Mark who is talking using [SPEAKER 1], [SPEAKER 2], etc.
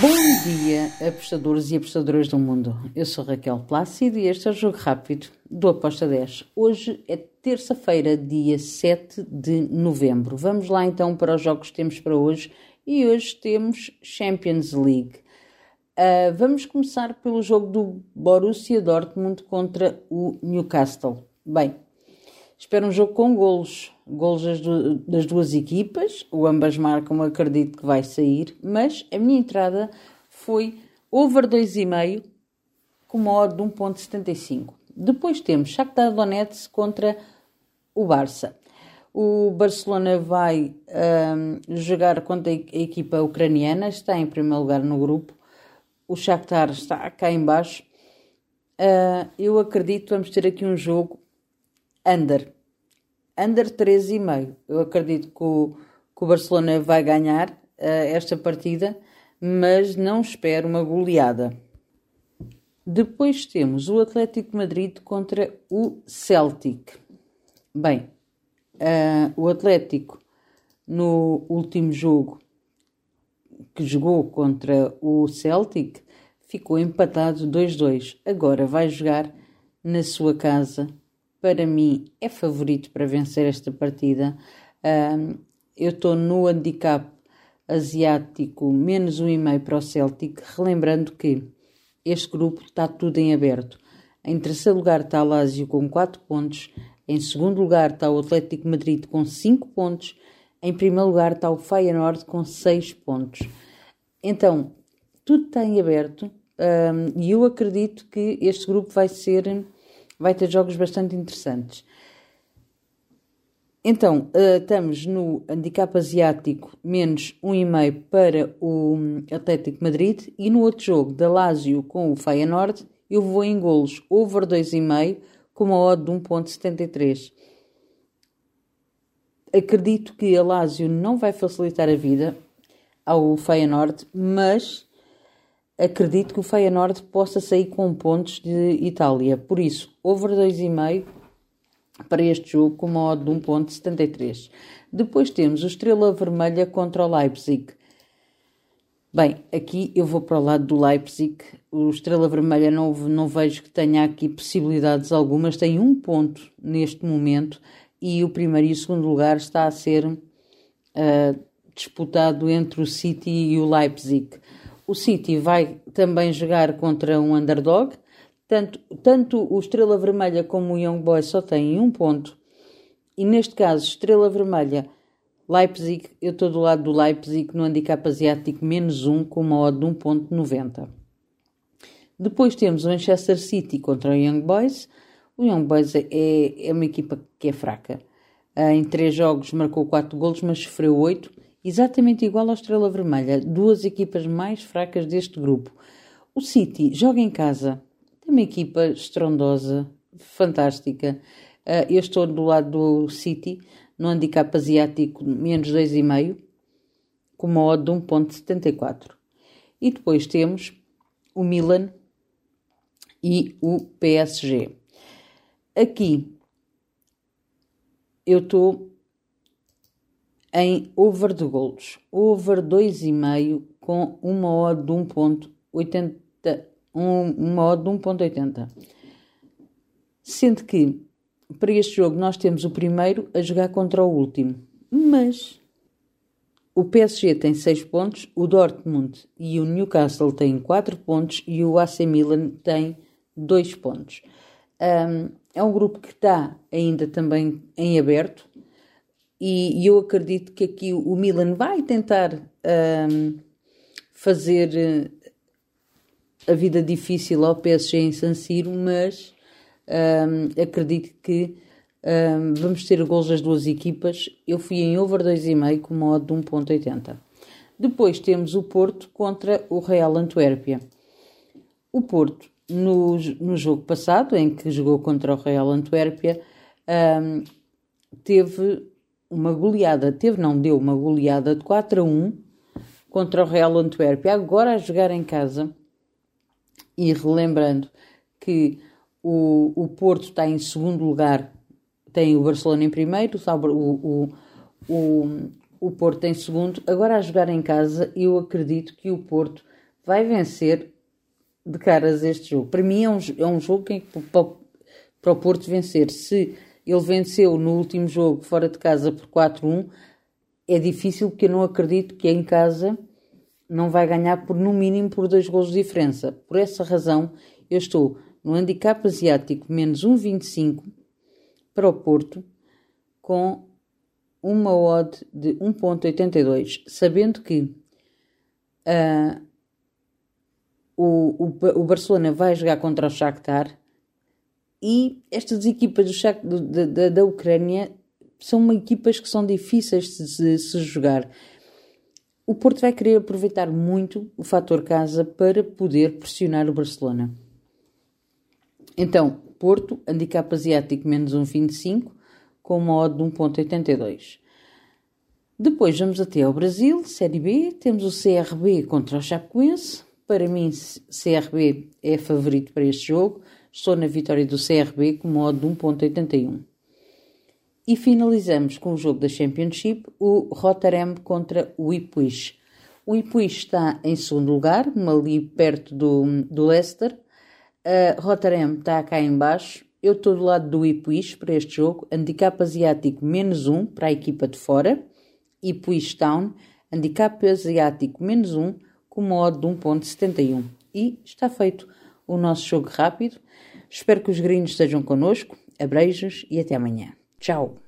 [SPEAKER 1] Bom dia, apostadores e apostadoras do mundo. Eu sou Raquel Plácido e este é o Jogo Rápido do Aposta 10. Hoje é terça-feira, dia 7 de novembro. Vamos lá então para os jogos que temos para hoje e hoje temos Champions League. Uh, vamos começar pelo jogo do Borussia Dortmund contra o Newcastle. Bem, espero um jogo com golos, golos das, duas equipas, o ambas marcam, acredito que vai sair, mas a minha entrada foi over 2,5 com uma odd de 1.75. Depois temos Shakhtar Donetsk contra o Barça. O Barcelona vai um, jogar contra a equipa ucraniana, está em primeiro lugar no grupo o Shakhtar está cá embaixo. Uh, eu acredito que vamos ter aqui um jogo under. Under 13,5. Eu acredito que o, que o Barcelona vai ganhar uh, esta partida, mas não espero uma goleada. Depois temos o Atlético Madrid contra o Celtic. Bem, uh, o Atlético no último jogo que jogou contra o Celtic, ficou empatado 2-2. Agora vai jogar na sua casa. Para mim, é favorito para vencer esta partida. Eu estou no handicap asiático menos um e meio para o Celtic, relembrando que este grupo está tudo em aberto. Em terceiro lugar está o Lazio com 4 pontos, em segundo lugar está o Atlético Madrid com 5 pontos, em primeiro lugar está o Feyenoord com 6 pontos. Então, tudo está em aberto um, e eu acredito que este grupo vai ser, vai ter jogos bastante interessantes. Então, uh, estamos no handicap asiático menos 1,5 para o Atlético Madrid e no outro jogo da Lazio com o Feyenoord eu vou em golos over 2,5 com uma odd de 1.73. Acredito que a Lazio não vai facilitar a vida, ao Feyenoord, mas acredito que o Feyenoord possa sair com pontos de Itália. Por isso, over 2,5 para este jogo com uma odd de 1.73. Depois temos o Estrela Vermelha contra o Leipzig. Bem, aqui eu vou para o lado do Leipzig. O Estrela Vermelha não, não vejo que tenha aqui possibilidades algumas. Tem um ponto neste momento e o primeiro e o segundo lugar está a ser uh, disputado entre o City e o Leipzig. O City vai também jogar contra um underdog. Tanto, tanto o Estrela Vermelha como o Young Boys só têm um ponto. E neste caso, Estrela Vermelha, Leipzig, eu estou do lado do Leipzig no handicap asiático menos um com uma odd de 1.90. Depois temos o Manchester City contra o Young Boys. O Young Boys é, é uma equipa que é fraca. Ah, em três jogos marcou quatro golos, mas sofreu oito exatamente igual ao Estrela Vermelha, duas equipas mais fracas deste grupo. O City joga em casa, tem uma equipa estrondosa, fantástica. Uh, eu estou do lado do City, no handicap asiático menos 2,5, com uma odd de 1.74. E depois temos o Milan e o PSG. Aqui eu estou em over de golos, over 2,5 com uma odd de 1.80, um, uma odd de 1.80. Sendo que para este jogo nós temos o primeiro a jogar contra o último, mas o PSG tem 6 pontos, o Dortmund e o Newcastle têm 4 pontos e o AC Milan tem 2 pontos. Um, é um grupo que está ainda também em aberto, e, eu acredito que aqui o Milan vai tentar um, fazer eh, a vida difícil ao PSG em San Siro, mas um, acredito que um, vamos ter gols das duas equipas. Eu fui em over 2,5 com modo de 1.80. Depois temos o Porto contra o Real Antuérpia. O Porto, no, no jogo passado, em que jogou contra o Real Antuérpia, um, teve uma goleada, teve, não deu, uma goleada de 4 a 1 contra o Real Antuérpia, agora a jogar em casa. E relembrando que o, o Porto está em segundo lugar, tem o Barcelona em primeiro, o, o, o, o Porto em segundo. Agora a jogar em casa, eu acredito que o Porto vai vencer de caras este jogo. Para mim é um, é um jogo que, para, para o Porto vencer. Se ele venceu no último jogo fora de casa por 4-1, é difícil porque eu não acredito que em casa não vai ganhar por no mínimo por dois gols de diferença. Por essa razão, eu estou no handicap asiático menos 1,25 para o Porto com uma odd de 1.82, sabendo que uh, o, o, o, Barcelona vai jogar contra o Shakhtar e estas equipas do do, da, da Ucrânia são equipas que são difíceis de, de se jogar. O Porto vai querer aproveitar muito o fator casa para poder pressionar o Barcelona. Então, Porto, handicap asiático menos 1,25 com uma odd de 1.82. Depois vamos até ao Brasil, Série B, temos o CRB contra o Chapecoense. Para mim, CRB é favorito para este jogo. Estou na vitória do CRB com uma odd de 1.81. E finalizamos com o jogo da Championship, o Rotterdam contra o Ipswich. O Ipswich está em segundo lugar, ali perto do, do Leicester. Uh, Rotterdam está cá em baixo eu estou do lado do Ipswich para este jogo. Handicap asiático menos 1 para a equipa de fora. Ipswich Town. Handicap asiático menos 1 com modo de 1.71. E está feito o nosso jogo rápido. Espero que os gringos estejam connosco. Abreijos e até amanhã. Tchau!